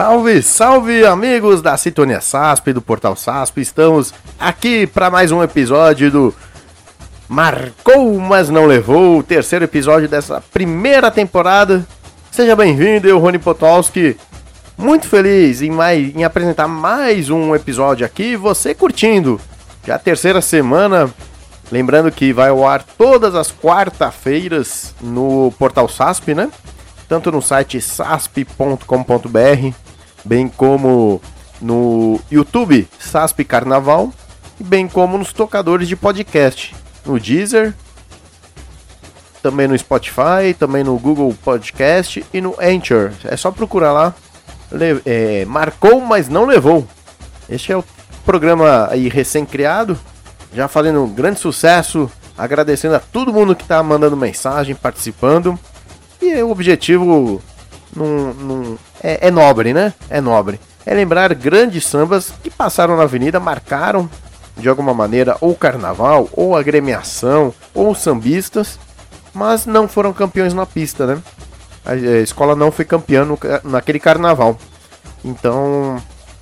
Salve, salve amigos da Sintonia SASP, do Portal SASP. Estamos aqui para mais um episódio do Marcou, mas não levou, o terceiro episódio dessa primeira temporada. Seja bem-vindo, eu, Rony Potolski. Muito feliz em, mais, em apresentar mais um episódio aqui, você curtindo. Já a terceira semana, lembrando que vai ao ar todas as quarta-feiras no Portal SASP, né? Tanto no site sasp.com.br, bem como no YouTube SASP Carnaval, bem como nos tocadores de podcast, no Deezer, também no Spotify, também no Google Podcast e no Anchor. É só procurar lá. Le é, marcou, mas não levou. Este é o programa aí recém-criado, já fazendo um grande sucesso. Agradecendo a todo mundo que está mandando mensagem, participando. E o objetivo num, é, é nobre, né? É nobre. É lembrar grandes sambas que passaram na avenida, marcaram de alguma maneira ou o carnaval, ou a agremiação, ou os sambistas, mas não foram campeões na pista, né? A escola não foi campeã no, naquele carnaval. Então,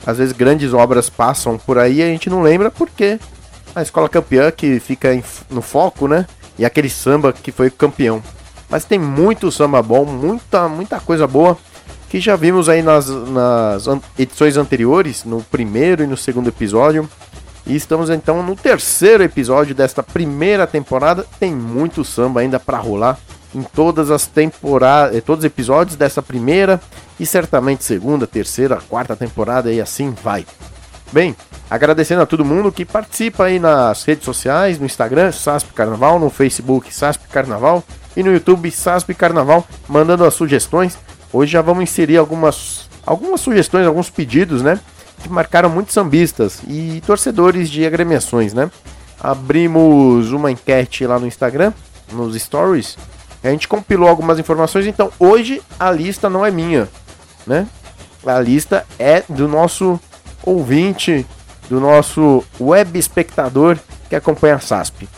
às vezes grandes obras passam por aí e a gente não lembra porque a escola campeã que fica em, no foco, né? E aquele samba que foi campeão. Mas tem muito samba bom, muita, muita coisa boa que já vimos aí nas, nas edições anteriores, no primeiro e no segundo episódio. E estamos então no terceiro episódio desta primeira temporada. Tem muito samba ainda para rolar em todas as temporadas, eh, todos os episódios dessa primeira e certamente segunda, terceira, quarta temporada e assim vai. Bem, agradecendo a todo mundo que participa aí nas redes sociais, no Instagram, SASP Carnaval, no Facebook, SASP Carnaval e no YouTube, SASP Carnaval, mandando as sugestões. Hoje já vamos inserir algumas, algumas sugestões, alguns pedidos, né? Que marcaram muitos sambistas e torcedores de agremiações, né? Abrimos uma enquete lá no Instagram, nos stories, a gente compilou algumas informações, então hoje a lista não é minha, né? A lista é do nosso ouvinte, do nosso web espectador que acompanha a SASP.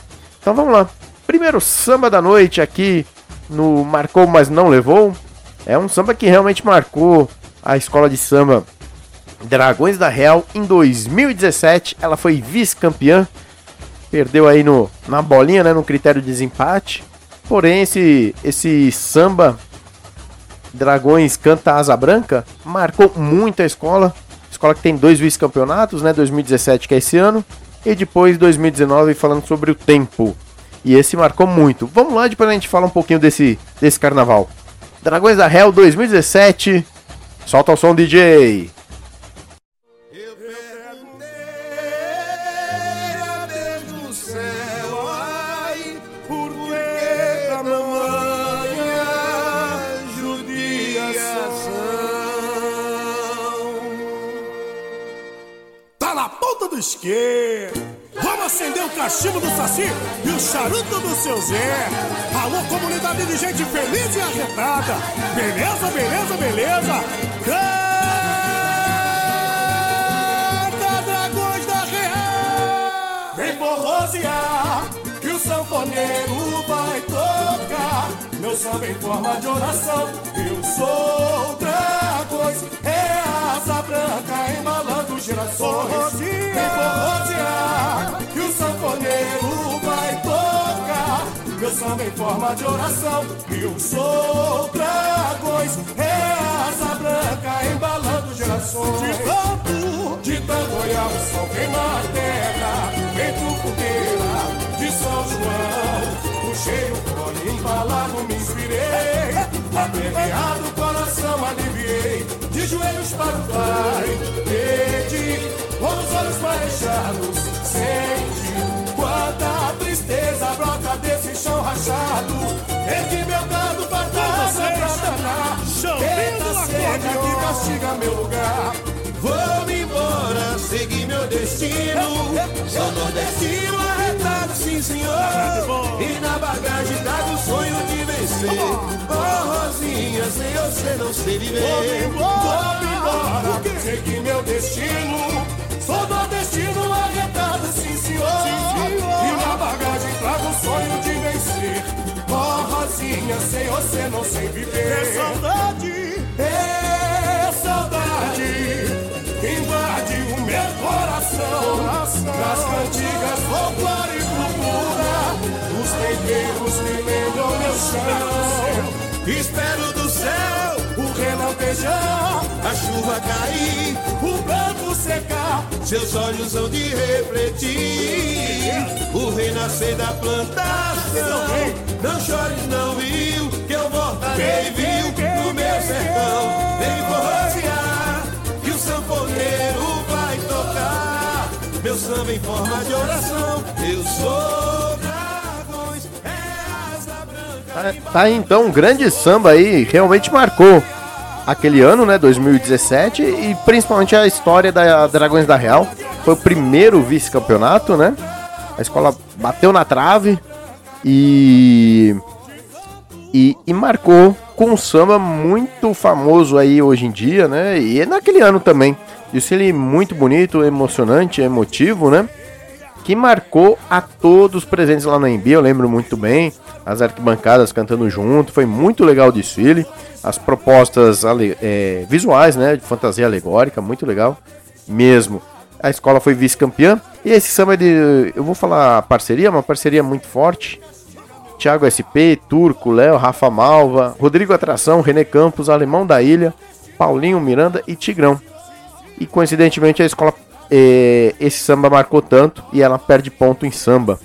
Então vamos lá. Primeiro samba da noite aqui no Marcou Mas Não Levou. É um samba que realmente marcou a escola de samba Dragões da Real em 2017. Ela foi vice-campeã. Perdeu aí no, na bolinha, né, no critério de desempate. Porém, esse, esse samba Dragões Canta Asa Branca marcou muito a escola. Escola que tem dois vice-campeonatos, né? 2017, que é esse ano, e depois 2019, falando sobre o tempo. E esse marcou muito. Vamos lá, depois a gente fala um pouquinho desse, desse carnaval. Dragões da Hell 2017. Solta o som, DJ. isqueiro. Vamos acender o cachimbo do Saci e o charuto do seu Zé. Alô, comunidade de gente feliz e arretada. Beleza, beleza, beleza. Canta, dragões da real. Vem forrosear que o sanfoneiro vai samba em forma de oração. Eu sou dragões. É asa branca embalando gerações. Vem forrosear, que o sanfoneiro vai tocar. Meu samba em forma de oração. Eu sou dragões, é asa branca embalando gerações. De tanto, de tanto olhar o sol queimar a terra, feito fogueira de São João. O embalado, me inspirei. Aperreado, coração aliviei. De joelhos para o Pai, pedi. Com os olhos marejados, sente quanta tristeza brota desse chão rachado. Ergue meu dado batalha pra danar. Eita seca que castiga meu lugar. Meu destino. Sou nordestino arretado, sim senhor. E na bagagem trago o sonho de vencer. Oh, Rosinha, sem você não sei viver. Vou embora, seguir meu destino. Sou nordestino arretado, sim senhor. E na bagagem trago o sonho de vencer. Oh, Rosinha, sem você não sei viver. É saudade, é saudade meu coração nas cantigas folclore e cultura, os tempeiros que lembram meu chão. Espero do céu o relampejar, a chuva cair, o branco secar. Seus olhos hão de refletir o renascer da plantação. Não chore, não viu, que eu voltarei, viu, no meu sertão. Vem forrocear, que o sanfoneiro meu samba em forma de oração, eu sou dragões, é asa branca. Tá, tá aí, então um grande samba aí, realmente marcou aquele ano, né, 2017, e principalmente a história da Dragões da Real. Foi o primeiro vice-campeonato, né? A escola bateu na trave e, e, e marcou com um samba muito famoso aí hoje em dia, né? E naquele ano também. Desfile muito bonito, emocionante, emotivo, né? Que marcou a todos presentes lá na Embi, eu lembro muito bem. As arquibancadas cantando junto, foi muito legal o desfile. As propostas é, visuais, né? De fantasia alegórica, muito legal mesmo. A escola foi vice-campeã. E esse samba de. Eu vou falar parceria, uma parceria muito forte. Thiago SP, Turco, Léo, Rafa Malva, Rodrigo Atração, René Campos, Alemão da Ilha, Paulinho Miranda e Tigrão. E coincidentemente a escola. É, esse samba marcou tanto e ela perde ponto em samba.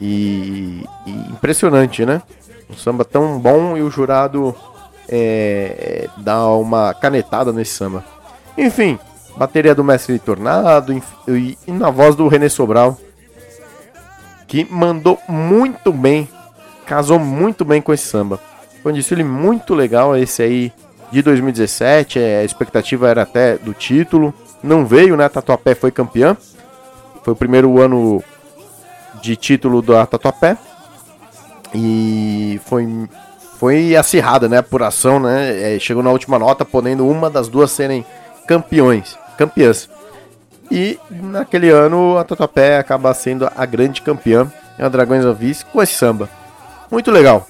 E, e impressionante, né? Um samba tão bom e o jurado é, dá uma canetada nesse samba. Enfim, bateria do Mestre Tornado e, e na voz do René Sobral, que mandou muito bem, casou muito bem com esse samba. Foi um desfile muito legal esse aí de 2017, é, a expectativa era até do título, não veio, né? Tatuapé foi campeã, foi o primeiro ano de título da Tatuapé e foi foi acirrada, né? A apuração, né? É, chegou na última nota, podendo uma das duas serem campeões, campeãs. E naquele ano a Tatuapé acaba sendo a grande campeã, é a Dragões da Vice, com esse samba. Muito legal.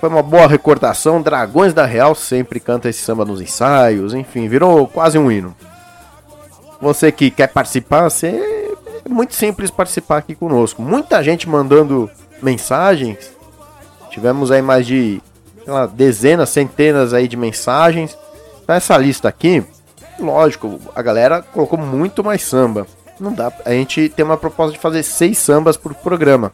Foi uma boa recordação. Dragões da Real sempre canta esse samba nos ensaios, enfim, virou quase um hino. Você que quer participar, você... é muito simples participar aqui conosco. Muita gente mandando mensagens. Tivemos aí mais de lá, dezenas, centenas aí de mensagens. Essa lista aqui, lógico, a galera colocou muito mais samba. Não dá, a gente tem uma proposta de fazer seis sambas por programa.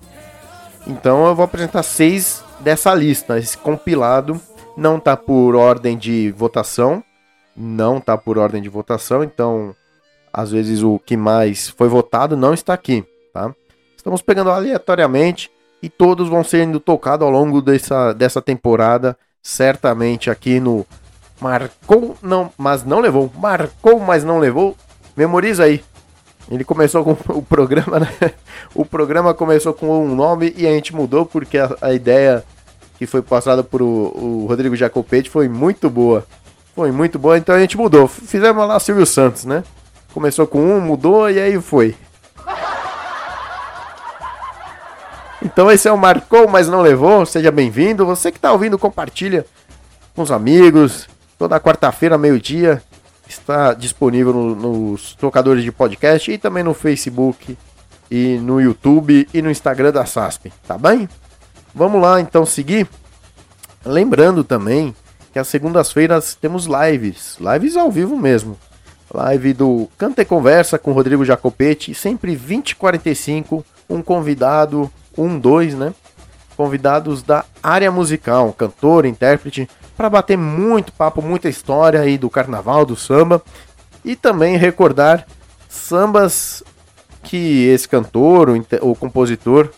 Então eu vou apresentar seis dessa lista. Esse compilado não tá por ordem de votação, não tá por ordem de votação, então às vezes o que mais foi votado não está aqui, tá? Estamos pegando aleatoriamente e todos vão sendo tocados ao longo dessa, dessa temporada, certamente aqui no Marcou, não, mas não levou. Marcou, mas não levou. Memoriza aí. Ele começou com o programa, né? O programa começou com um nome e a gente mudou porque a, a ideia que foi passada por o, o Rodrigo Jacopetti foi muito boa. Foi muito boa, então a gente mudou. Fizemos lá Silvio Santos, né? Começou com um, mudou e aí foi. Então esse é o Marcou, mas não levou. Seja bem-vindo. Você que está ouvindo, compartilha com os amigos. Toda quarta-feira, meio-dia, está disponível no, nos tocadores de podcast e também no Facebook e no YouTube e no Instagram da SASP, tá bem? Vamos lá então seguir. Lembrando também que às segundas-feiras temos lives, lives ao vivo mesmo. Live do Canta e Conversa com Rodrigo Jacopetti, sempre 20 45 um convidado um, dois, né? Convidados da área musical, cantor, intérprete, para bater muito papo, muita história aí do carnaval, do samba e também recordar sambas que esse cantor ou compositor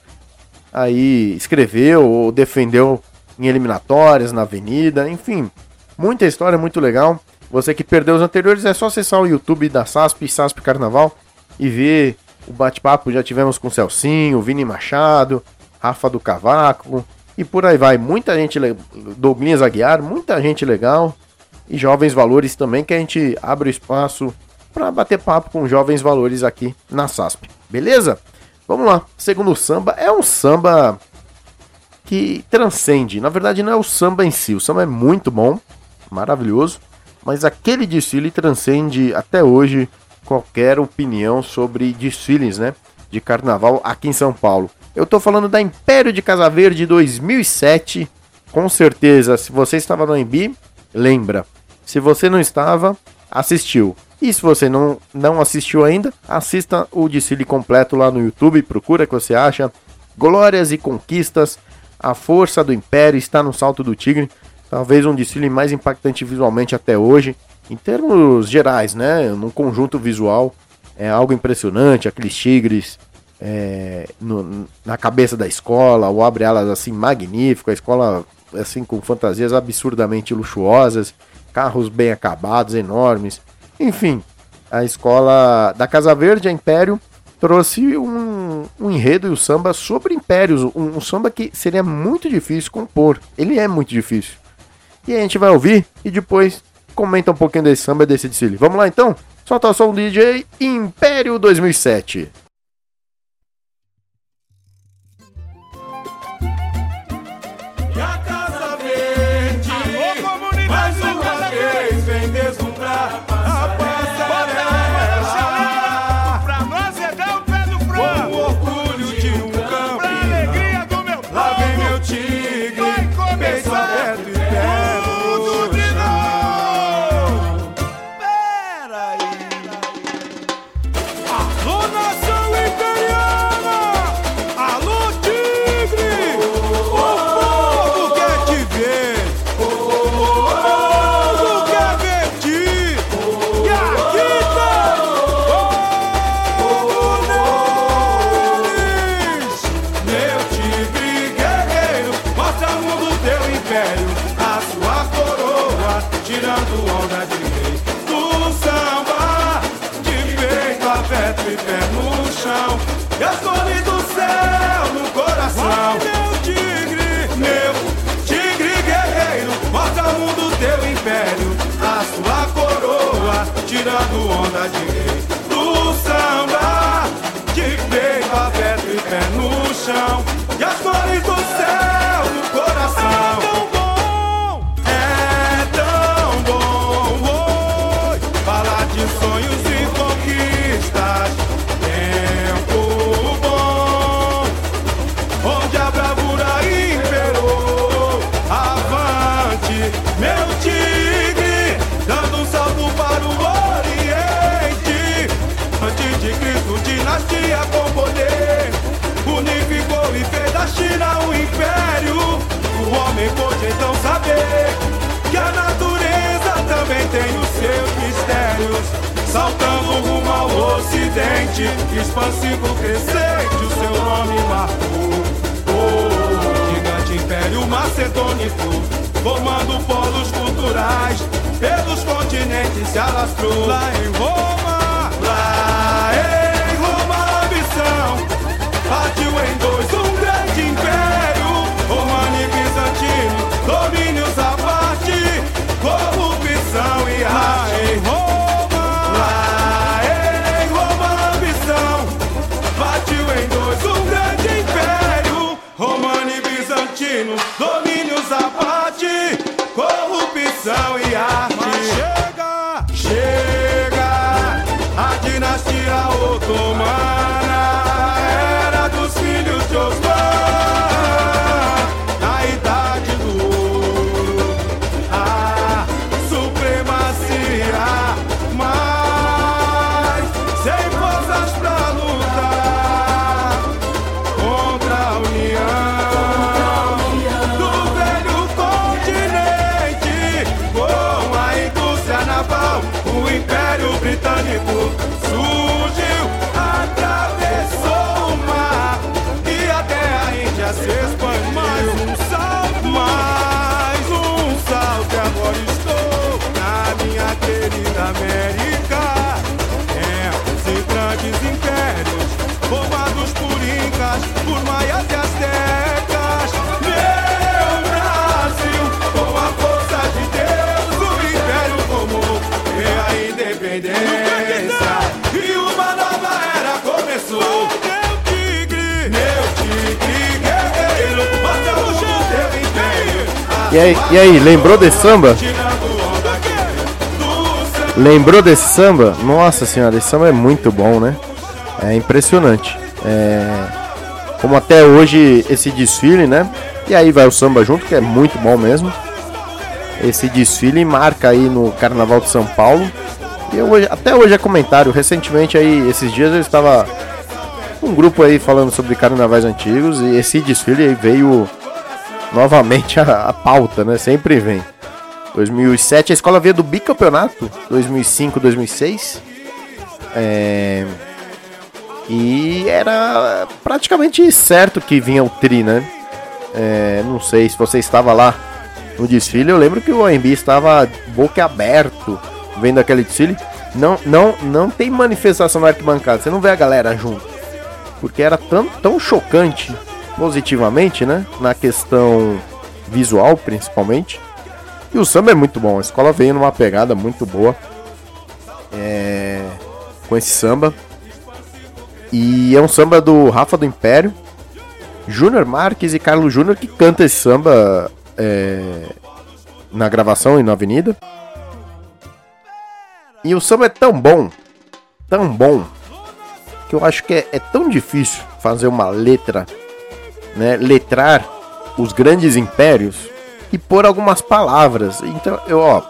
aí escreveu ou defendeu em eliminatórias, na avenida, enfim, muita história muito legal. Você que perdeu os anteriores é só acessar o YouTube da SASP, SASP Carnaval e ver o bate-papo já tivemos com Celcinho, Vini Machado, Rafa do Cavaco e por aí vai. Muita gente, Douglas Aguiar, muita gente legal e jovens valores também que a gente abre o espaço para bater papo com jovens valores aqui na SASP. Beleza? Vamos lá. Segundo samba é um samba que transcende. Na verdade não é o samba em si. O samba é muito bom, maravilhoso, mas aquele desfile transcende até hoje qualquer opinião sobre desfiles, né, de carnaval aqui em São Paulo. Eu tô falando da Império de Casa Verde 2007. Com certeza, se você estava no AMB, lembra. Se você não estava, assistiu. E se você não, não assistiu ainda, assista o desfile completo lá no YouTube, procura que você acha. Glórias e conquistas, a força do Império está no Salto do Tigre. Talvez um desfile mais impactante visualmente até hoje. Em termos gerais, né? Num conjunto visual, é algo impressionante. Aqueles tigres é, no, na cabeça da escola, o abre-alas assim magnífico, a escola assim com fantasias absurdamente luxuosas, carros bem acabados, enormes. Enfim, a escola da Casa Verde, a Império, trouxe um, um enredo e o um samba sobre impérios, um, um, samba que seria muito difícil compor. Ele é muito difícil. E a gente vai ouvir e depois comenta um pouquinho desse samba e desse desfile. Vamos lá então? Solta o som DJ Império 2007. E aí, e aí, lembrou desse samba? Lembrou desse samba? Nossa senhora, esse samba é muito bom, né? É impressionante. É... Como até hoje esse desfile, né? E aí vai o samba junto, que é muito bom mesmo. Esse desfile marca aí no Carnaval de São Paulo E hoje, até hoje é comentário. Recentemente aí, esses dias eu estava um grupo aí falando sobre carnavais antigos e esse desfile veio novamente a, a pauta, né? Sempre vem. 2007 a escola veio do bicampeonato, 2005, 2006. É... E era praticamente certo que vinha o tri, né? É, não sei se você estava lá no desfile. Eu lembro que o AMB estava boca aberto vendo aquele desfile. Não, não, não tem manifestação na arquibancada. Você não vê a galera junto. Porque era tão, tão chocante positivamente, né? Na questão visual, principalmente. E o samba é muito bom. A escola veio numa pegada muito boa. É... Com esse samba. E é um samba do Rafa do Império. Júnior Marques e Carlos Júnior que canta esse samba é, na gravação e na avenida. E o samba é tão bom, tão bom, que eu acho que é, é tão difícil fazer uma letra, né, letrar os grandes impérios e pôr algumas palavras. Então, eu, ó,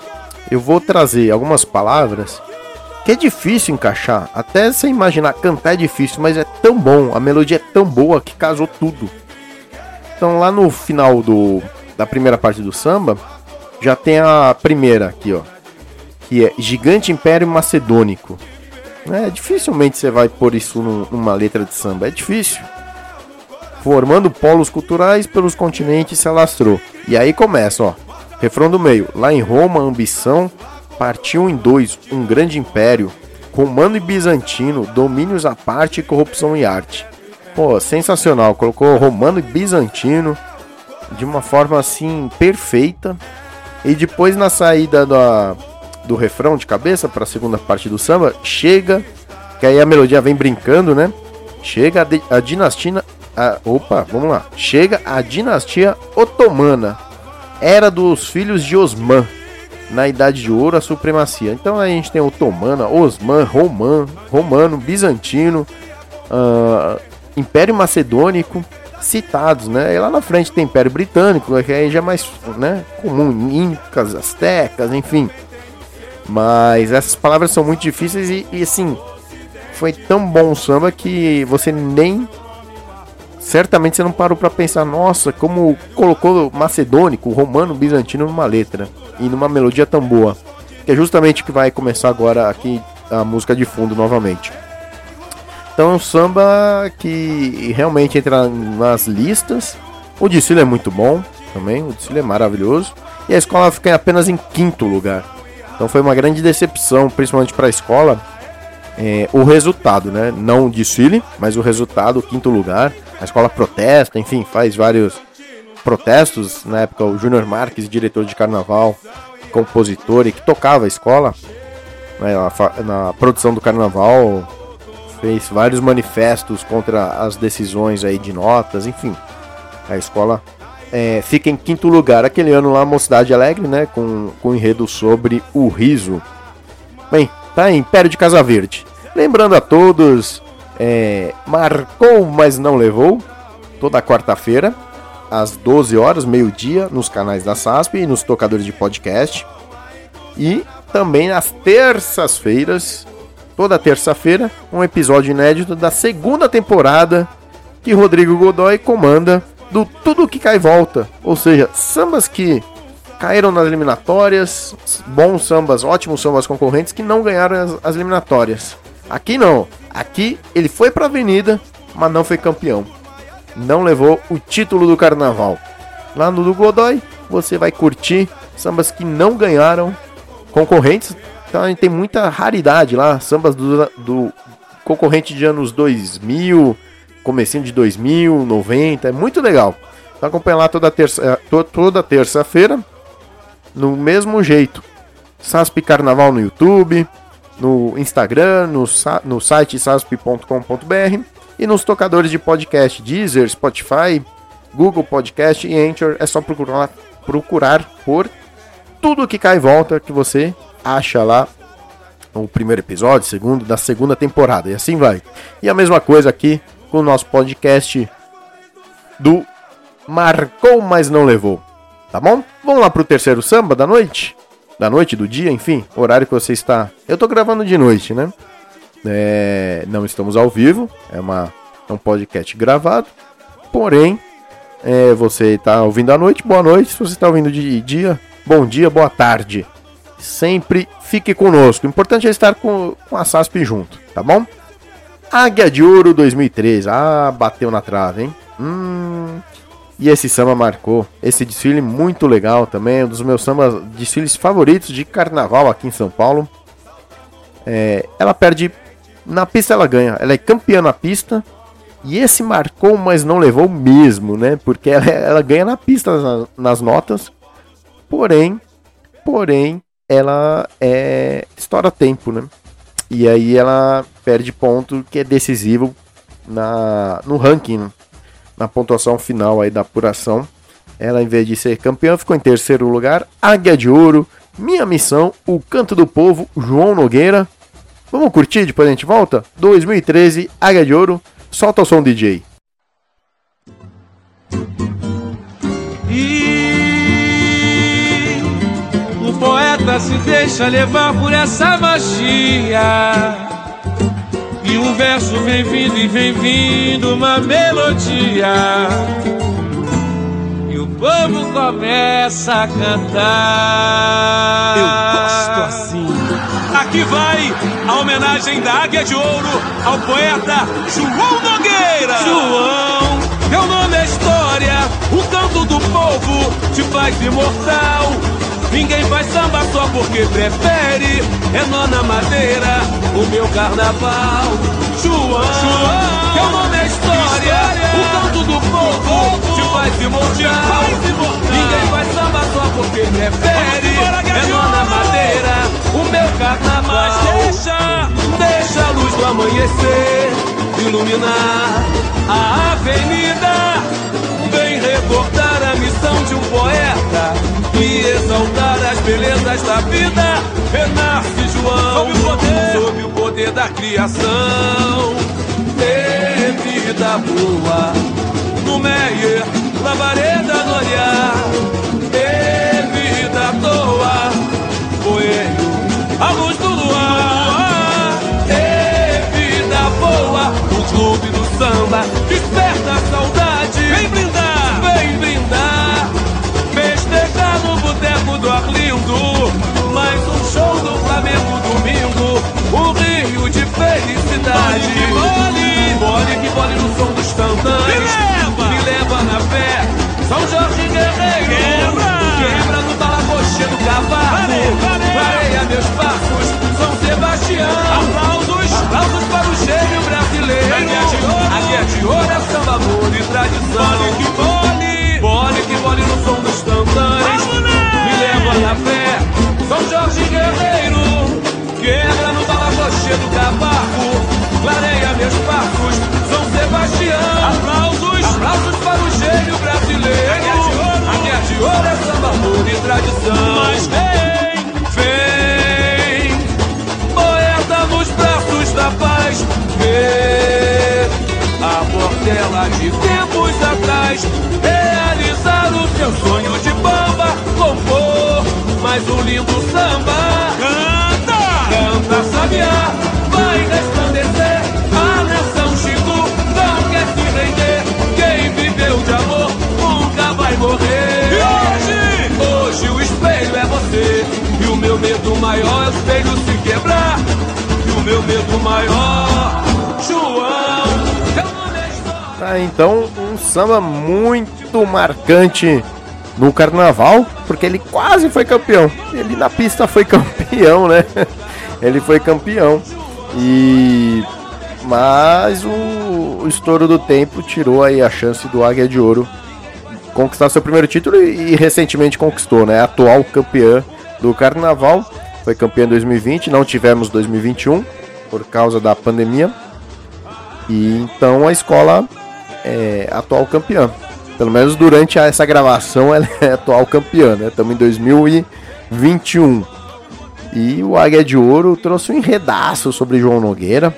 eu vou trazer algumas palavras que é difícil encaixar. Até você imaginar cantar é difícil, mas é tão bom, a melodia é tão boa que casou tudo. Então lá no final do, da primeira parte do samba, já tem a primeira aqui, ó. Que é Gigante Império Macedônico. É, dificilmente você vai pôr isso numa letra de samba, é difícil. Formando polos culturais pelos continentes se alastrou. E aí começa, ó. Refrão do meio. Lá em Roma, a ambição partiu em dois um grande império, comando e bizantino, domínios à parte, corrupção e arte. Pô, sensacional. Colocou romano e bizantino de uma forma assim perfeita. E depois na saída da, do refrão de cabeça para a segunda parte do samba, chega, que aí a melodia vem brincando, né? Chega a, a dinastia. A, opa, vamos lá. Chega a dinastia otomana. Era dos filhos de Osman. Na Idade de Ouro, a supremacia. Então a gente tem otomana, Osman, Roman, romano, bizantino, uh, Império Macedônico citados, né? E lá na frente tem Império Britânico, que aí já é mais né, comum, Incas, Aztecas, enfim. Mas essas palavras são muito difíceis e, e assim, foi tão bom o samba que você nem certamente você não parou para pensar, nossa, como colocou macedônico, romano, bizantino numa letra e numa melodia tão boa. Que é justamente o que vai começar agora aqui a música de fundo novamente. Então é um samba que realmente entra nas listas. O desfile é muito bom também, o desfile é maravilhoso. E a escola fica apenas em quinto lugar. Então foi uma grande decepção, principalmente para a escola, é, o resultado, né? Não o desfile, mas o resultado, o quinto lugar. A escola protesta, enfim, faz vários protestos. Na época, o Júnior Marques, diretor de carnaval, compositor e que tocava a escola, né, na, produção do carnaval, fez vários manifestos contra as decisões aí de notas, enfim. A escola é, fica em quinto lugar. Aquele ano lá, Mocidade Alegre, né? Com, com enredo sobre o riso. Bem, tá Império de Casa Verde. Lembrando a todos, é, marcou, mas não levou. Toda quarta-feira, às 12 horas, meio-dia, nos canais da SASP e nos tocadores de podcast. E também às terças-feiras, toda terça-feira, um episódio inédito da segunda temporada que Rodrigo Godoy comanda do Tudo Que Cai Volta. Ou seja, sambas que caíram nas eliminatórias, bons sambas, ótimos sambas concorrentes que não ganharam as, as eliminatórias. Aqui não. Aqui ele foi para a avenida, mas não foi campeão. Não levou o título do carnaval. Lá no do Godoy, você vai curtir sambas que não ganharam concorrentes então a gente tem muita raridade lá, sambas do, do concorrente de anos 2000, comecinho de 2000, 90, é muito legal. Então acompanha lá toda terça, é, toda terça-feira, no mesmo jeito. SASP Carnaval no YouTube, no Instagram, no, no site sasp.com.br e nos tocadores de podcast Deezer, Spotify, Google Podcast e Anchor. É só procurar, procurar por tudo que cai e volta que você acha lá o primeiro episódio, segundo, da segunda temporada. E assim vai. E a mesma coisa aqui com o nosso podcast do Marcou, mas não levou. Tá bom? Vamos lá pro terceiro samba da noite? da noite, do dia, enfim, horário que você está. Eu tô gravando de noite, né? É, não estamos ao vivo, é, uma, é um podcast gravado. Porém, é, você está ouvindo à noite, boa noite. Se você está ouvindo de dia, bom dia, boa tarde. Sempre fique conosco. O importante é estar com, com a SASP junto, tá bom? Águia de Ouro 2013. Ah, bateu na trave, hein? Hum. E esse samba marcou. Esse desfile muito legal também. Um dos meus sambas desfiles favoritos de carnaval aqui em São Paulo. É, ela perde. Na pista ela ganha. Ela é campeã na pista. E esse marcou, mas não levou mesmo, né? Porque ela, ela ganha na pista nas, nas notas. Porém, porém, ela é estoura tempo, né? E aí ela perde ponto que é decisivo na, no ranking, na pontuação final aí da apuração. Ela, em vez de ser campeã, ficou em terceiro lugar. Águia de Ouro, Minha Missão, O Canto do Povo, João Nogueira. Vamos curtir, depois a gente volta? 2013, Águia de Ouro. Solta o som, DJ. poeta se deixa levar por essa magia. E um verso vem vindo e vem vindo uma melodia. E o povo começa a cantar. Eu gosto assim. Aqui vai a homenagem da Águia de Ouro ao poeta João Nogueira. João, teu nome é história, o canto do povo te faz imortal. Ninguém faz samba só porque prefere. É nona madeira, o meu carnaval. João, João teu nome é história. O canto do povo te faz imortal. Ninguém faz samba só porque prefere. É nona madeira, o meu carnaval. Mas deixa, deixa a luz do amanhecer iluminar a avenida. Vem recordar a missão de um poeta e exaltar as belezas da vida. Renasce João sob o poder, sob o poder da criação. Ter vida boa no Meyer, Lavareda, Noriar. Ter vida à toa, Coelho, a luz do luar. Ter vida boa no clube do samba, desperta a saudade. Boteco do Arlindo. Mais um show do Flamengo domingo. Um rio de felicidade. Bole, bole que bole no som dos tantãs. Me leva, me leva na fé. São Jorge Guerreiro. Quebra, quebra no balacoche do cavalo. Vareia meus passos. São Sebastião. Aplausos, aplausos para o gênio brasileiro. Aqui é de ouro, é samba, amor e tradição. Bole que bole, bole que bole no som dos tantãs. Quebra no balacoche do cavaco. Clareia meus passos, São Sebastião. Aplausos, aplausos para o gênio brasileiro. Aqui é de ouro, é samba, amor e tradição. Mas vem, vem, poeta nos braços da paz. Vê a portela de tempos atrás realizar o seu sonho de bamba, compor mais um lindo samba. Canta! Canta, sabiá, vai resplandecer. A nação Chico não quer se render. Quem viveu de amor nunca vai morrer. E hoje? Hoje o espelho é você. E o meu medo maior é o espelho se quebrar. E o meu medo maior, João. Tá, então um samba muito marcante no carnaval, porque ele quase foi campeão. Ele na pista foi campeão, né? Ele foi campeão. E mas o, o estouro do tempo tirou aí a chance do Águia de Ouro conquistar seu primeiro título e, e recentemente conquistou, né? Atual campeã do carnaval. Foi campeã em 2020, não tivemos 2021 por causa da pandemia. E então a escola é atual campeã. Pelo menos durante a- essa gravação ela é atual campeã, né? Estamos em 2021. E o Águia de Ouro trouxe um enredaço sobre João Nogueira.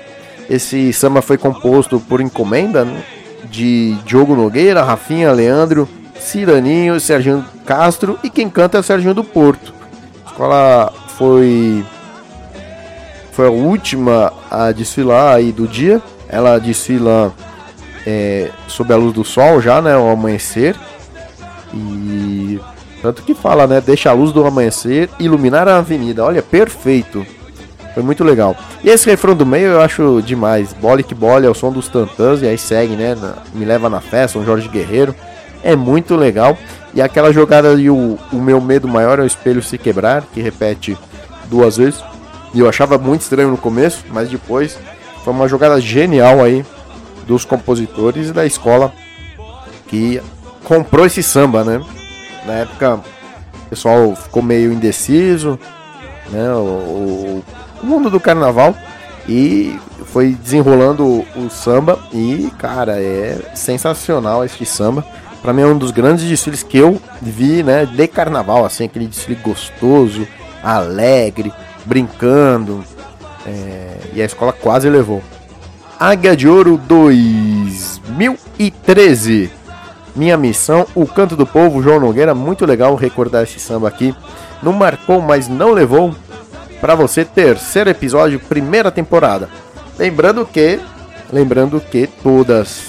Esse samba foi composto por encomenda né, de Diogo Nogueira, Rafinha, Leandro, Ciraninho, Serginho Castro e quem canta é o Serginho do Porto. escola foi foi a última a desfilar aí do dia. Ela desfila é, sob a luz do sol já, né, ao amanhecer. E tanto que fala, né, deixa a luz do amanhecer iluminar a avenida. Olha, perfeito. Foi muito legal. E esse refrão do meio eu acho demais. Bole que bole é o som dos tantãs e aí segue, né, na, me leva na festa, um Jorge Guerreiro. É muito legal. E aquela jogada ali, o, o meu medo maior é o espelho se quebrar, que repete duas vezes. E eu achava muito estranho no começo, mas depois foi uma jogada genial aí dos compositores da escola que comprou esse samba, né? Na época o pessoal ficou meio indeciso, né? O, o, mundo do carnaval e foi desenrolando o, samba e cara é sensacional este samba. Para mim é um dos grandes desfiles que eu vi, né? De carnaval, assim aquele desfile gostoso, alegre brincando. É, e a escola quase levou. Águia de Ouro 2013. Minha missão, o canto do povo, João Nogueira. Muito legal recordar esse samba aqui. Não marcou, mas não levou. Para você, terceiro episódio, primeira temporada. Lembrando que, lembrando que todas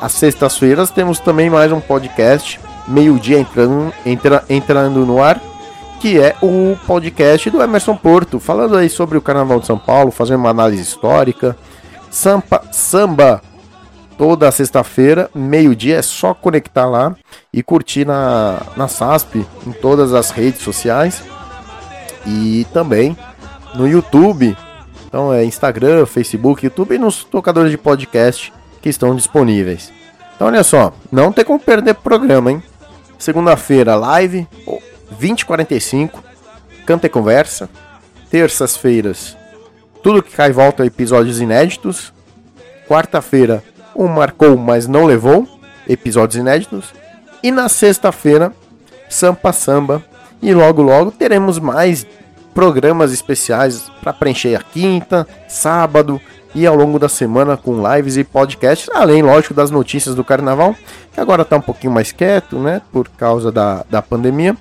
as sextas-feiras temos também mais um podcast, meio-dia entrando, entra, entrando no ar que é o podcast do Emerson Porto, falando aí sobre o Carnaval de São Paulo, fazendo uma análise histórica. Sampa, samba toda sexta-feira, meio-dia, é só conectar lá e curtir na, na SASP, em todas as redes sociais e também no YouTube. Então é Instagram, Facebook, YouTube e nos tocadores de podcast que estão disponíveis. Então olha só, não tem como perder programa, hein? Segunda-feira, live, 2045, Canta e Conversa. Terças-feiras, tudo que cai volta episódios inéditos. Quarta-feira, um marcou, mas não levou, episódios inéditos. E na sexta-feira, Sampa Samba. E logo logo teremos mais programas especiais para preencher a quinta, sábado e ao longo da semana com lives e podcasts, além, lógico, das notícias do carnaval, que agora está um pouquinho mais quieto, né, por causa da, da pandemia.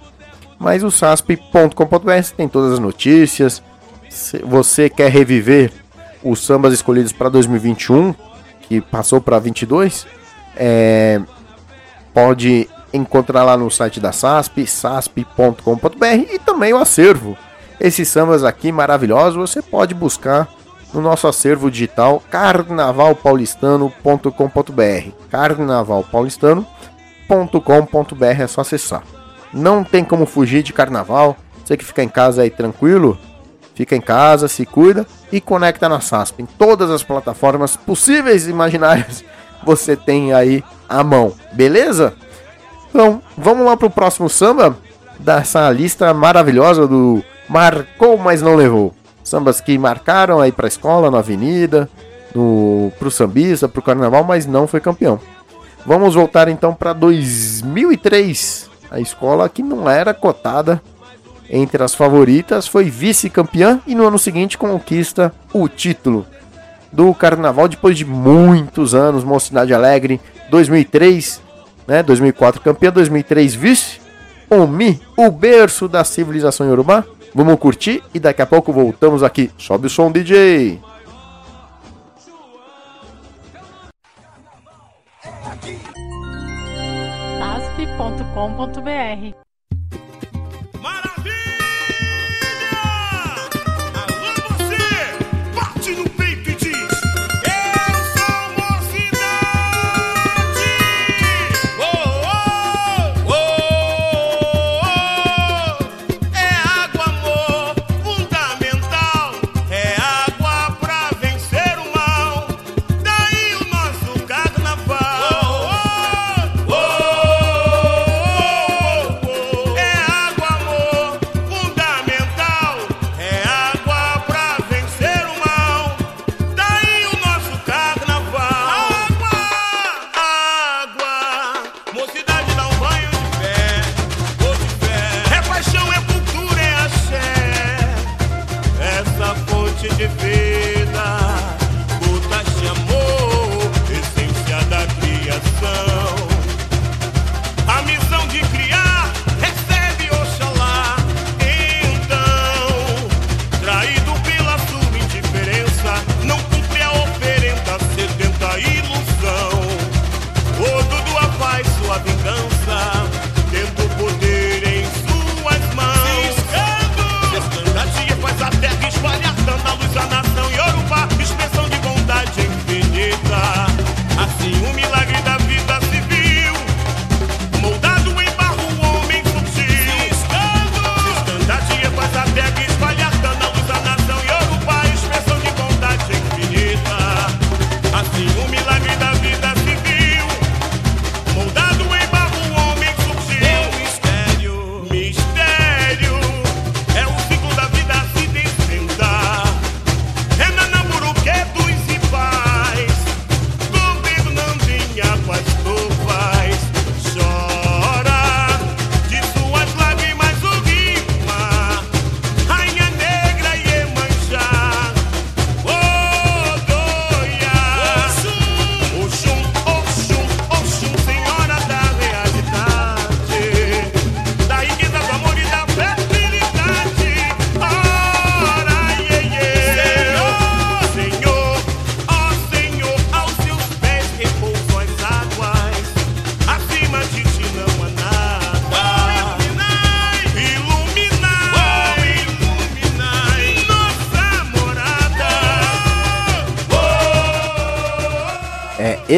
Mas o sasp.com.br tem todas as notícias. Se você quer reviver os sambas escolhidos para 2021, que passou para 22, é, pode encontrar lá no site da SASP, sasp.com.br e também o acervo. Esses sambas aqui maravilhosos você pode buscar no nosso acervo digital carnavalpaulistano.com.br. Carnavalpaulistano.com.br é só acessar. Não tem como fugir de carnaval. Você que fica em casa aí tranquilo, fica em casa, se cuida e conecta na SASP. Em todas as plataformas possíveis e imaginárias você tem aí a mão, beleza? Então, vamos lá pro próximo samba dessa lista maravilhosa do Marcou, mas não levou. Sambas que marcaram aí pra escola, na avenida, no, pro sambista, pro carnaval, mas não foi campeão. Vamos voltar então para 2003 a escola que não era cotada entre as favoritas, foi vice-campeã e no ano seguinte conquista o título do carnaval depois de muitos anos, Mocidade Alegre, 2003, né, 2004 campeã, 2003 vice, Omi, o berço da civilização Yorubá. Vamos curtir e daqui a pouco voltamos aqui. Sobe o som, DJ. www.cultura.com.br.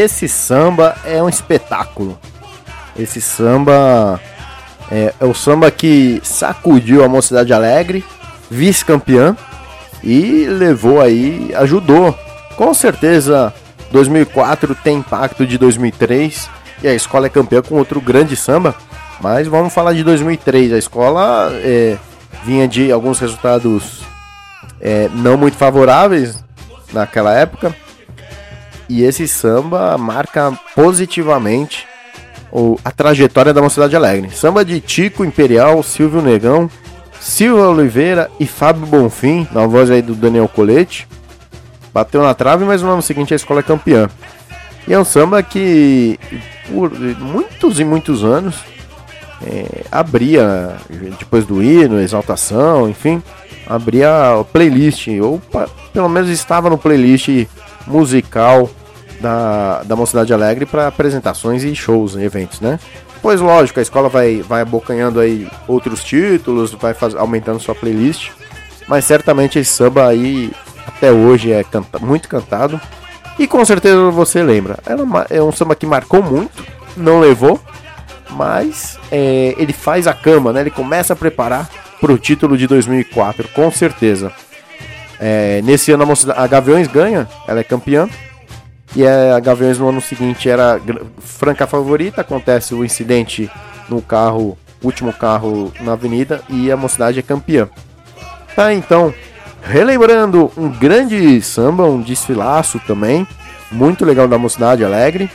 esse samba é um espetáculo. Esse samba é, é o samba que sacudiu a Mocidade Alegre, vice-campeã, e levou aí, ajudou. Com certeza, 2004 tem impacto de 2003 e a escola é campeã com outro grande samba. Mas vamos falar de 2003. A escola é, vinha de alguns resultados é, não muito favoráveis naquela época. E esse samba marca positivamente o, a trajetória da Mocidade Alegre. Samba de Tico Imperial, Silvio Negão, Silvio Oliveira e Fábio Bonfim, na voz aí do Daniel Colete. Bateu na trave, mas no ano seguinte a escola é campeã. E é um samba que por muitos e muitos anos é, abria, depois do hino, exaltação, enfim, abria playlist, ou pelo menos estava no playlist musical da, da Mocidade Alegre para apresentações e shows, eventos, né? Pois lógico, a escola vai, vai abocanhando aí outros títulos, vai faz, aumentando sua playlist, mas certamente esse samba aí até hoje é canta, muito cantado. E com certeza você lembra. É, é um samba que marcou muito, não levou, mas é, ele faz a cama, né? Ele começa a preparar para o título de 2004, com certeza. É, nesse ano a Gaviões ganha, ela é campeã. E a Gaviões no ano seguinte era franca favorita. Acontece o incidente no carro, último carro na avenida, e a Mocidade é campeã. Tá, então, relembrando um grande samba, um desfilaço também, muito legal da Mocidade Alegre.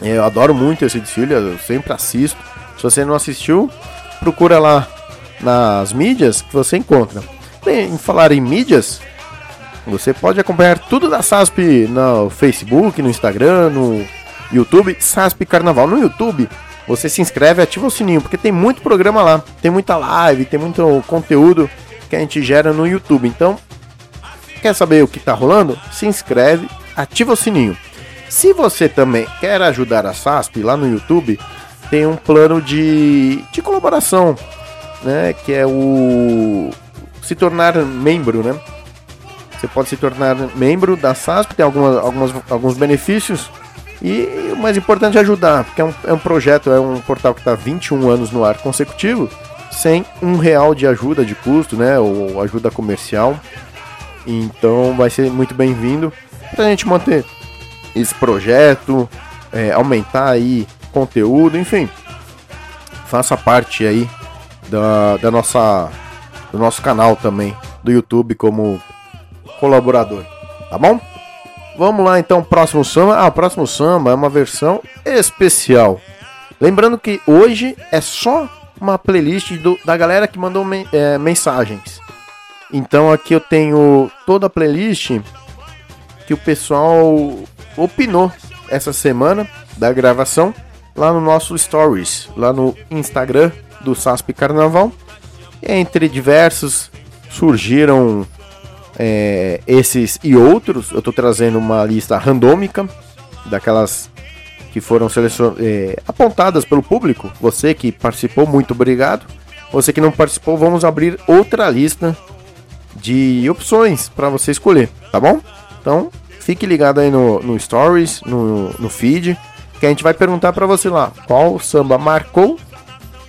Eu adoro muito esse desfile, eu sempre assisto. Se você não assistiu, procura lá nas mídias que você encontra. Em falar em mídias, você pode acompanhar tudo da SASP no Facebook, no Instagram, no YouTube, SASP Carnaval. No YouTube, você se inscreve e ativa o sininho, porque tem muito programa lá. Tem muita live, tem muito conteúdo que a gente gera no YouTube. Então, quer saber o que está rolando? Se inscreve, ativa o sininho. Se você também quer ajudar a SASP lá no YouTube, tem um plano de, de colaboração, né? Que é o se tornar membro, né? Você pode se tornar membro da SASP, tem algumas, algumas, alguns benefícios. E o mais importante é ajudar, porque é um, é um projeto, é um portal que está 21 anos no ar consecutivo, sem um real de ajuda de custo, né? Ou ajuda comercial. Então vai ser muito bem-vindo para a gente manter esse projeto, é, aumentar aí conteúdo, enfim. Faça parte aí da, da nossa, do nosso canal também, do YouTube como colaborador, tá bom? Vamos lá então, próximo samba. Ah, o próximo samba é uma versão especial. Lembrando que hoje é só uma playlist do, da galera que mandou é, mensagens. Então aqui eu tenho toda a playlist que o pessoal opinou essa semana da gravação lá no nosso Stories, lá no Instagram do SASP Carnaval. Entre diversos surgiram é, esses e outros. Eu estou trazendo uma lista randômica daquelas que foram é, apontadas pelo público. Você que participou, muito obrigado. Você que não participou, vamos abrir outra lista de opções para você escolher, tá bom? Então, Fique ligado aí no, no Stories, no, no feed, que a gente vai perguntar para você lá qual samba marcou,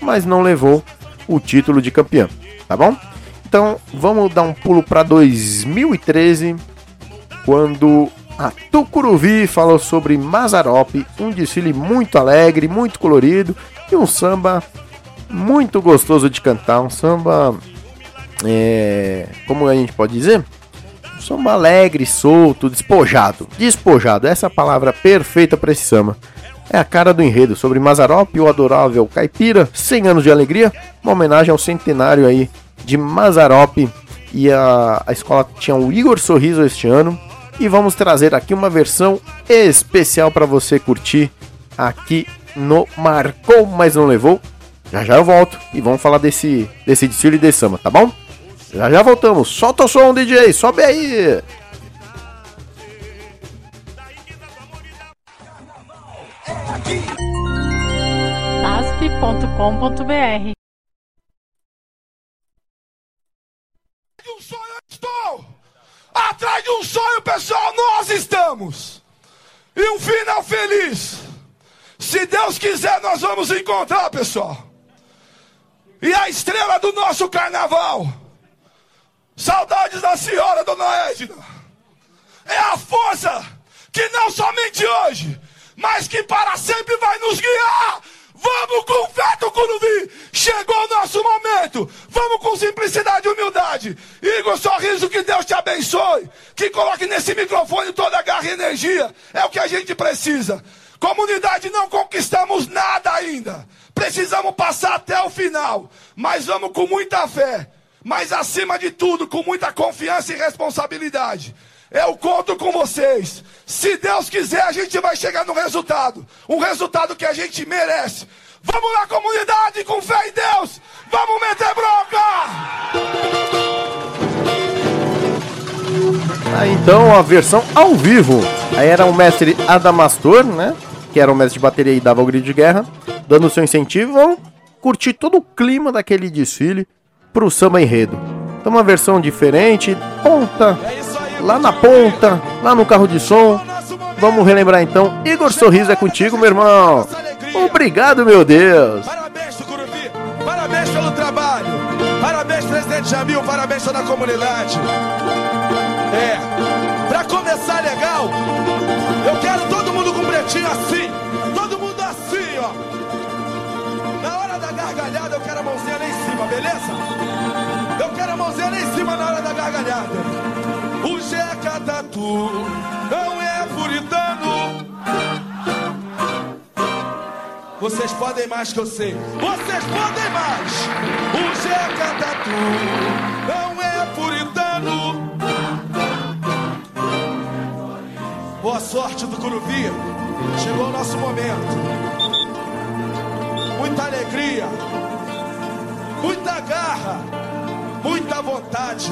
mas não levou o título de campeão, tá bom? Então vamos dar um pulo para 2013, quando a Tucuruvi falou sobre Mazarop, um desfile muito alegre, muito colorido e um samba muito gostoso de cantar, um samba, é, como a gente pode dizer, Samba alegre, solto, despojado. Despojado, essa é a palavra perfeita para esse samba. É a cara do enredo sobre Mazarop, o adorável caipira, 100 anos de alegria, uma homenagem ao centenário aí de Mazarop. E a, a escola tinha o Igor Sorriso este ano. E vamos trazer aqui uma versão especial para você curtir aqui no Marcou, mas não levou. Já já eu volto e vamos falar desse, desse desfile de samba, tá bom? Já já voltamos. Solta o som, DJ. Sobe aí. asp.com.br estou! Atrás de um sonho, pessoal, nós estamos! e um final feliz. Se Deus quiser, nós vamos encontrar, pessoal. E a estrela do nosso carnaval. Saudades da senhora, dona Edna. É a força que não somente hoje, mas que para sempre vai nos guiar. Vamos com fé do. Chegou o nosso momento. Vamos com simplicidade e humildade. Igor Sorriso, que Deus te abençoe. Que coloque nesse microfone toda a garra e energia. É o que a gente precisa. Comunidade, não conquistamos nada ainda. Precisamos passar até o final. Mas vamos com muita fé. Mas acima de tudo, com muita confiança e responsabilidade. Eu conto com vocês. Se Deus quiser, a gente vai chegar no resultado. Um resultado que a gente merece. Vamos lá, comunidade, com fé em Deus. Vamos meter bronca! Ah, então a versão ao vivo. Aí era o mestre Adamastor, né? Que era o mestre de bateria e dava o grito de guerra, dando seu incentivo. Vamos curtir todo o clima daquele desfile pro samba enredo. Então uma versão diferente, ponta. Lá na ponta, lá no carro de som. Vamos relembrar então. Igor Sorriso é contigo, meu irmão. Obrigado, meu Deus. Parabéns, Tucuruvi. Parabéns pelo trabalho. Parabéns, presidente Jamil. Parabéns toda a comunidade. É. Pra começar legal, eu quero todo mundo com pretinho assim. Todo mundo assim, ó. Na hora da gargalhada, eu quero a mãozinha lá em cima, beleza? Eu quero a mãozinha lá em cima na hora da gargalhada. O Jeca Tatu não é puritano. Vocês podem mais que eu sei. Vocês podem mais. O Jeca Tatu não é puritano. Boa sorte do Curuvi. Chegou o nosso momento. Muita alegria. Muita garra. Muita vontade.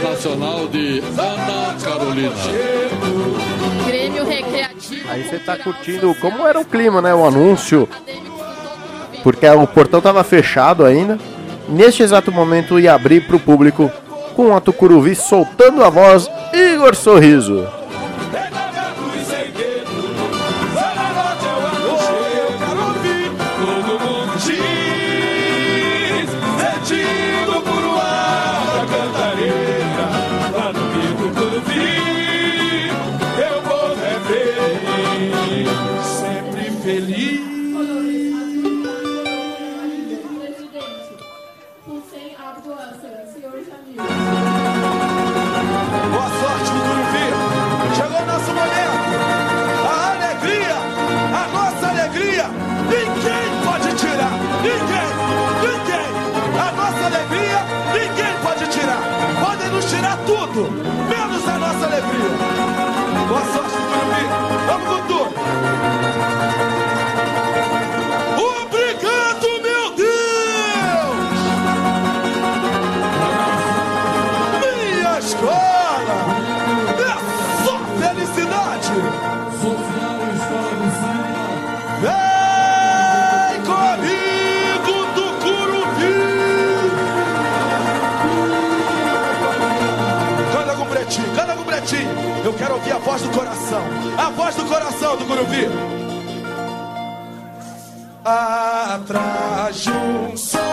Internacional de Ana Carolina. Grêmio Recreativo. Aí você tá curtindo como era o clima, né? O anúncio. Porque o portão tava fechado ainda. Neste exato momento ia abrir para o público com a Tucuruvi soltando a voz Igor Sorriso. Voz do coração. A voz do coração do Gurupi. Atrás de um sonho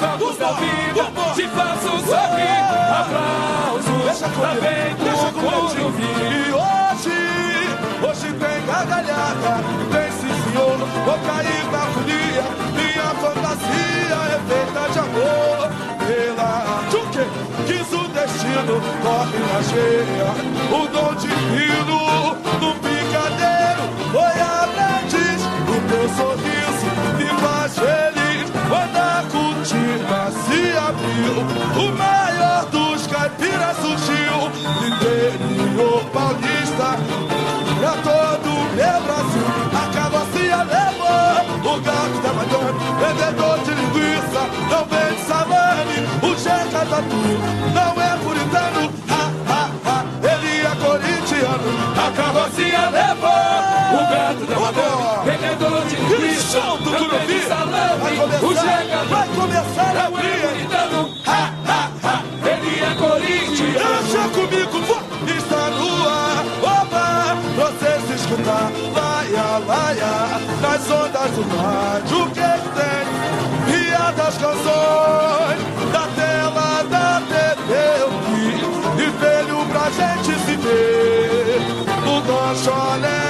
da vida te faço sorrir. Aplausos, lá vem do Curuvim. E hoje, hoje tem gargalhada, tem sim senhor, vou cair na folia, minha fantasia é feita de amor. Pela Tchuque, quis o destino, corre na cheia, o dom divino, no picadeiro, foi aprendiz, o teu sorriso gato da madame, vendedor de linguiça, não vende salame, o jeca tatu, não é puritano, ha, ha, ha, ele é corintiano, A carrocinha levou o gato da madame, vendedor de linguiça, do não vende salame, o jeca vai começar a não é puritano, ha, ha, ha, ele é corintiano. Deixa comigo, vó, está no ar. Opa, você se escutar, laia, laia, nas ondas do rádio, o que tem? Piadas, canções, da tela da TV, e veio pra gente se ver. No Gancho Alegre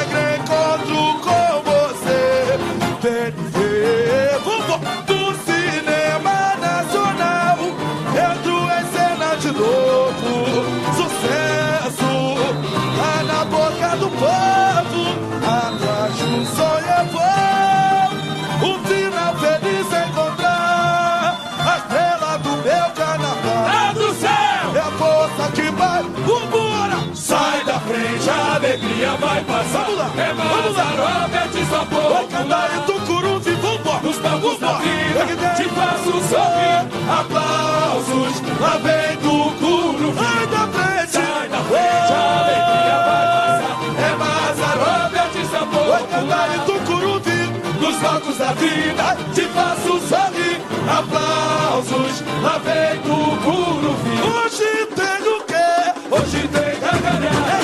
cantar e tucuruvi, vambora! Nos palcos da vida, te faço sorrir. Aplausos, lá vem do Curuvim. Sai da frente! Sai da frente, a alegria vai passar. É Mazarop, só Vai cantar e pouco tucuruvi! Nos palcos da vida, te faço sorrir. Aplausos, lá vem do Curuvim. Hoje tem o quê? Hoje tem gargalhada,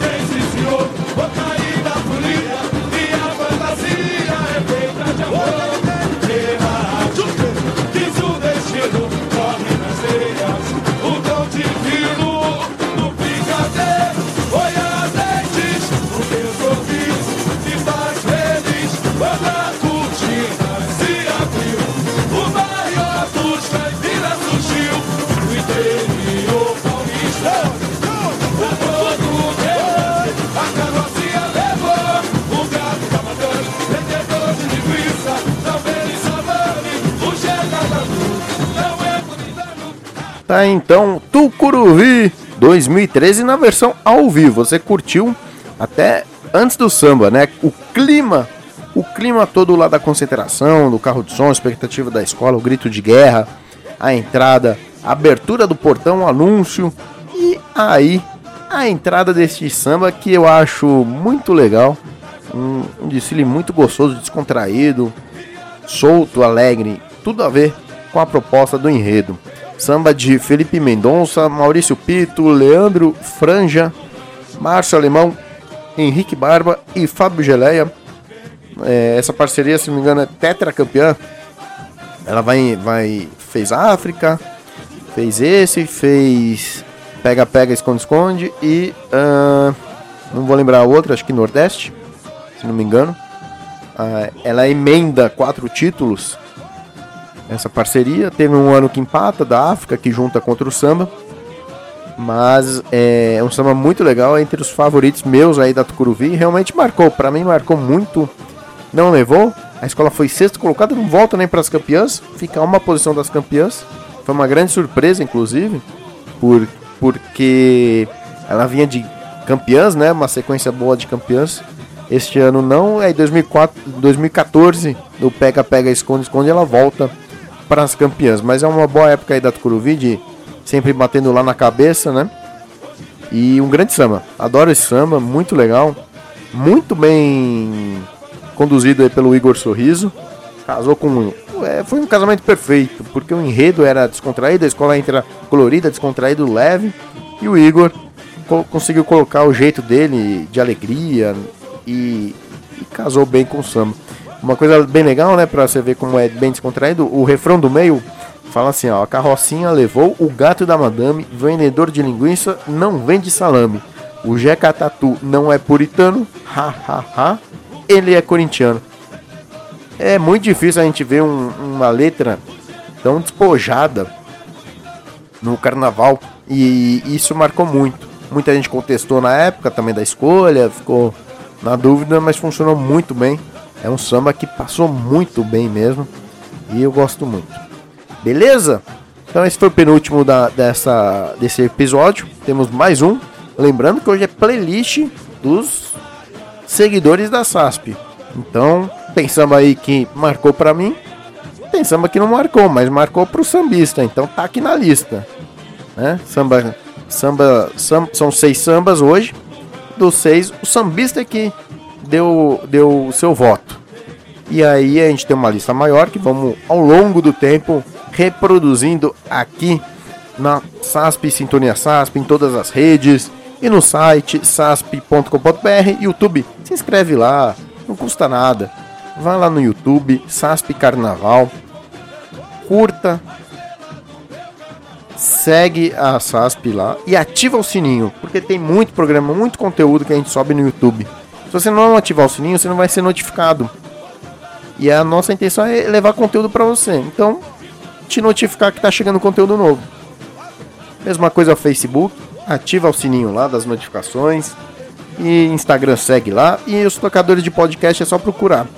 tem sim senhor, vou cair Tá então Tucuruvi 2013 na versão ao vivo. Você curtiu até antes do samba, né? O clima, o clima todo lá da concentração, do carro de som, a expectativa da escola, o grito de guerra, a entrada, a abertura do portão, o anúncio e aí a entrada deste samba que eu acho muito legal. Um, um desfile muito gostoso, descontraído, solto, alegre, tudo a ver com a proposta do enredo. Samba de Felipe Mendonça, Maurício Pito, Leandro Franja, Márcio Alemão, Henrique Barba e Fábio Geleia. É, essa parceria, se não me engano, é tetracampeã. Ela vai, vai fez África, fez esse, fez Pega Pega Esconde Esconde e ah, não vou lembrar a outra, acho que Nordeste, se não me engano. Ah, ela emenda quatro títulos essa parceria. Teve um ano que empata da África, que junta contra o samba. Mas é um samba muito legal, é entre os favoritos meus aí da Tucuruvi. Realmente marcou, para mim marcou muito. Não levou. A escola foi sexta colocada, não volta nem para as campeãs. Fica uma posição das campeãs. Foi uma grande surpresa, inclusive, por, porque ela vinha de campeãs, né? Uma sequência boa de campeãs. Este ano não, aí 2004, 2014, no Pega Pega Esconde Esconde, ela volta para as campeãs. Mas é uma boa época aí da Tucuruvi, de sempre batendo lá na cabeça, né? E um grande samba. Adoro esse samba, muito legal. Muito bem conduzido aí pelo Igor Sorriso. Casou com. É, foi um casamento perfeito, porque o enredo era descontraído, a escola entra colorida, descontraído, leve. E o Igor co- conseguiu colocar o jeito dele de alegria e, e casou bem com o samba. Uma coisa bem legal, né, pra você ver como é bem descontraído, o refrão do meio Fala assim, ó, a carrocinha levou o gato da madame, vendedor de linguiça não vende salame. O Jeca Tatu não é puritano, ha ha ha, ele é corintiano. É muito difícil a gente ver um, uma letra tão despojada no carnaval e isso marcou muito. Muita gente contestou na época também da escolha, ficou na dúvida, mas funcionou muito bem. É um samba que passou muito bem mesmo e eu gosto muito. Beleza? Então esse foi o penúltimo da, dessa, desse episódio. Temos mais um. Lembrando que hoje é playlist dos seguidores da SASP. Então, tem samba aí que marcou para mim, tem samba que não marcou, mas marcou pro sambista. Então tá aqui na lista. Né? Samba, samba, são seis sambas hoje. Dos seis, o sambista é que deu, deu o seu voto. E aí a gente tem uma lista maior que vamos ao longo do tempo reproduzindo aqui na SASP Sintonia SASP, em todas as redes e no site sasp.com.br, YouTube. Se inscreve lá, não custa nada. Vá lá no YouTube, SASP Carnaval, curta, segue a SASP lá e ativa o sininho, porque tem muito programa, muito conteúdo que a gente sobe no YouTube. Se você não ativar o sininho, você não vai ser notificado. E a nossa intenção é levar conteúdo para você. Então, te notificar que está chegando conteúdo novo. Mesma coisa ao Facebook, ativa o sininho lá das notificações. E Instagram segue lá. E os tocadores de podcast é só procurar.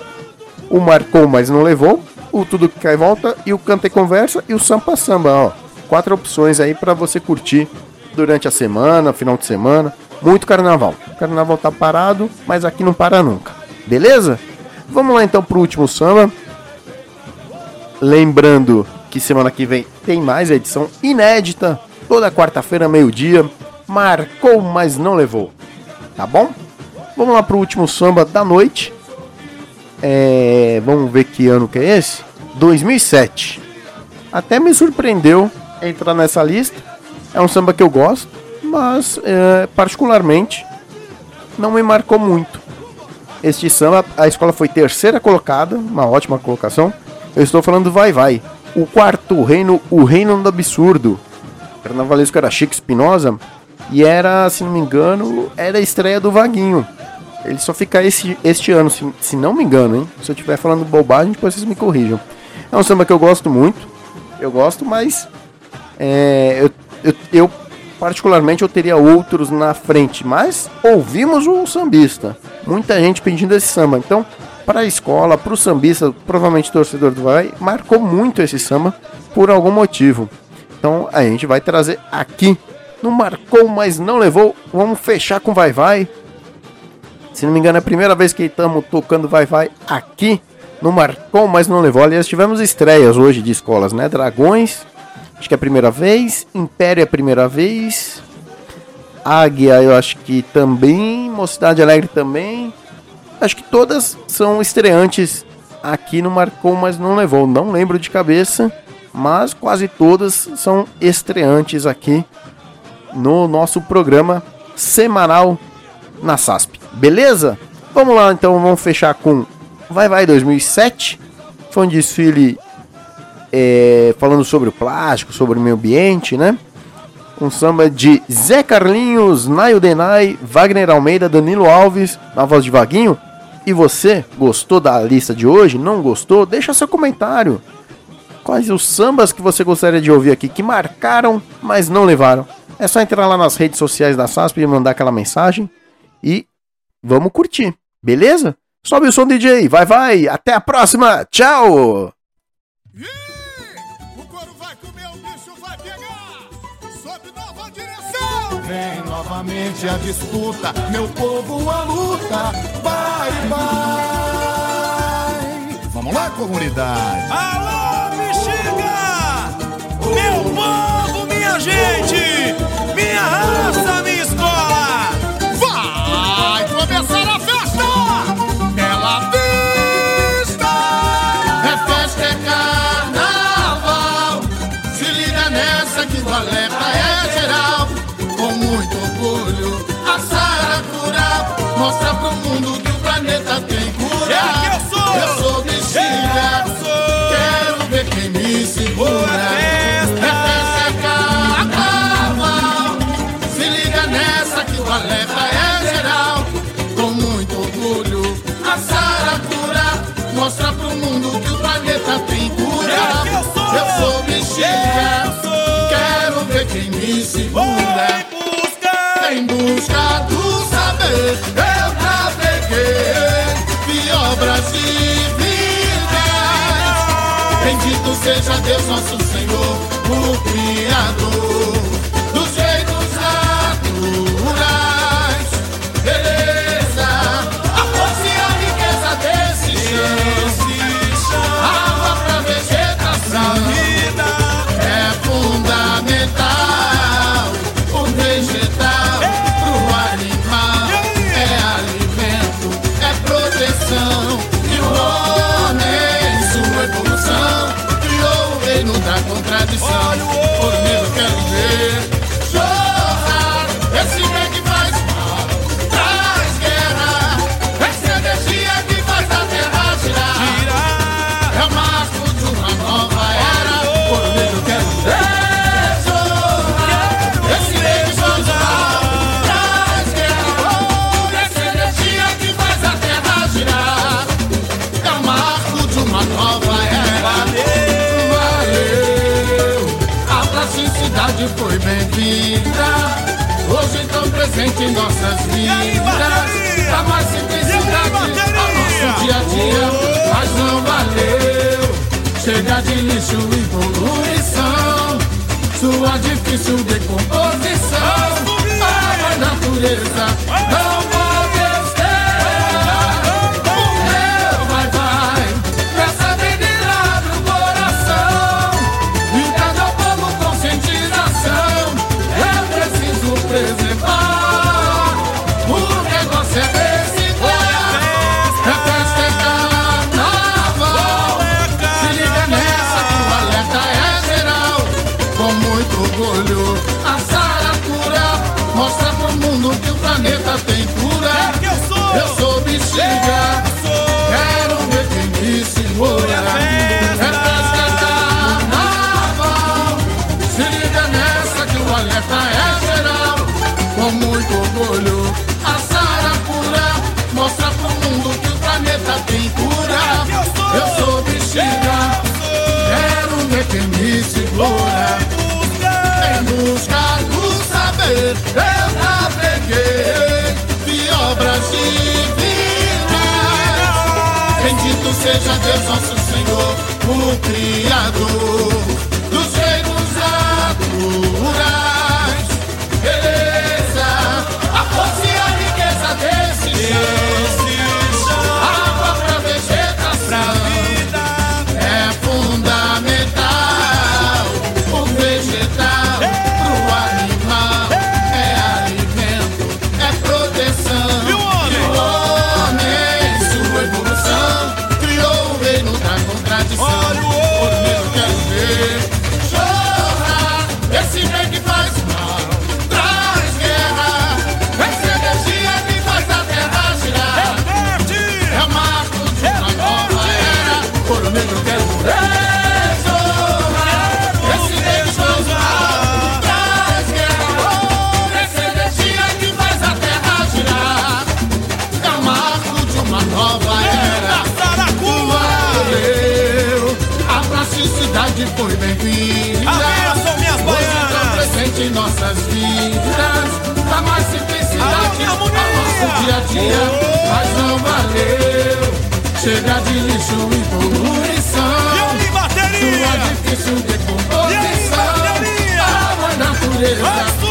O Marcou, mas não levou. O Tudo que cai volta. E o Canta e Conversa. E o Sampa Samba, ó. Quatro opções aí para você curtir durante a semana, final de semana. Muito carnaval. O carnaval tá parado, mas aqui não para nunca. Beleza? Vamos lá então pro último samba. Lembrando que semana que vem tem mais edição inédita. Toda quarta-feira, meio-dia. Marcou, mas não levou. Tá bom? Vamos lá pro último samba da noite. É, vamos ver que ano que é esse? 2007. Até me surpreendeu entrar nessa lista. É um samba que eu gosto, mas é, particularmente não me marcou muito. Este samba, a escola foi terceira colocada, uma ótima colocação. Eu estou falando do Vai Vai. O quarto reino, o reino do absurdo. O carnavalesco era Chico Espinosa e era, se não me engano, era a estreia do Vaguinho. Ele só fica esse, este ano, se, se não me engano, hein? Se eu estiver falando bobagem, depois vocês me corrijam. É um samba que eu gosto muito. Eu gosto, mas é, eu, eu, eu particularmente eu teria outros na frente, mas ouvimos o sambista. Muita gente pedindo esse samba. Então, para a escola, para o sambista, provavelmente torcedor do Vai, marcou muito esse samba por algum motivo. Então, a gente vai trazer aqui. Não marcou, mas não levou. Vamos fechar com Vai Vai. Se não me engano, é a primeira vez que estamos tocando Vai Vai aqui. Não marcou, mas não levou. Aliás, tivemos estreias hoje de escolas, né? Dragões acho que é a primeira vez. Império é a primeira vez. Águia, eu acho que também. Mocidade Alegre também. Acho que todas são estreantes aqui no Marcou, mas não levou. Não lembro de cabeça, mas quase todas são estreantes aqui no nosso programa semanal na SASP. Beleza? Vamos lá então, vamos fechar com Vai Vai 2007. Foi um desfile é, falando sobre o plástico, sobre o meio ambiente, né? Um samba de Zé Carlinhos, Naio Denai, Wagner Almeida, Danilo Alves, na voz de Vaguinho. E você, gostou da lista de hoje? Não gostou? Deixa seu comentário. Quais os sambas que você gostaria de ouvir aqui que marcaram, mas não levaram? É só entrar lá nas redes sociais da SASP e mandar aquela mensagem e vamos curtir, beleza? Sobe o som DJ, vai vai, até a próxima, tchau! Vem novamente a disputa, meu povo a luta, vai, vai. Vamos lá, comunidade. Alô, bexiga! Meu povo, minha gente, geral, com muito orgulho, a Sara cura, mostra pro mundo que o planeta tem cura. É eu sou, eu sou bexiga, é quero ver quem me segura. É festa é carnaval, se liga nessa que o alerta segunda. Em busca, em busca do saber, eu naveguei vi obras e vidas. Bendito seja Deus nosso Senhor. seja Deus nosso Senhor, o Criador. simpatia, mas não valeu. Chega de lixo e poluição. E aí, bateria? Sua difícil decomposição. E aí, bateria? Alma natureza.